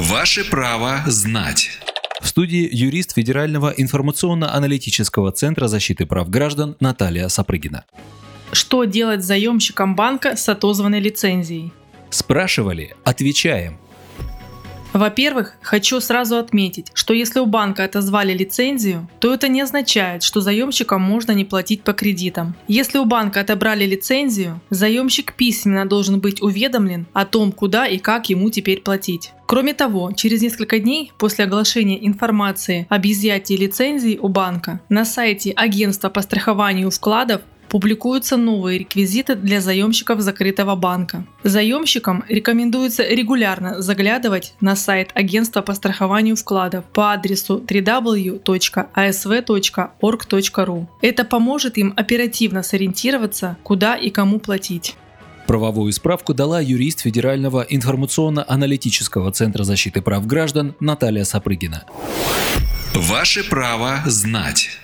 Ваше право знать. В студии юрист Федерального информационно-аналитического центра защиты прав граждан Наталья Сапрыгина. Что делать с заемщиком банка с отозванной лицензией? Спрашивали? Отвечаем. Во-первых, хочу сразу отметить, что если у банка отозвали лицензию, то это не означает, что заемщикам можно не платить по кредитам. Если у банка отобрали лицензию, заемщик письменно должен быть уведомлен о том, куда и как ему теперь платить. Кроме того, через несколько дней после оглашения информации об изъятии лицензии у банка на сайте Агентства по страхованию вкладов публикуются новые реквизиты для заемщиков закрытого банка. Заемщикам рекомендуется регулярно заглядывать на сайт Агентства по страхованию вкладов по адресу www.asv.org.ru. Это поможет им оперативно сориентироваться, куда и кому платить. Правовую справку дала юрист Федерального информационно-аналитического центра защиты прав граждан Наталья Сапрыгина. Ваше право знать.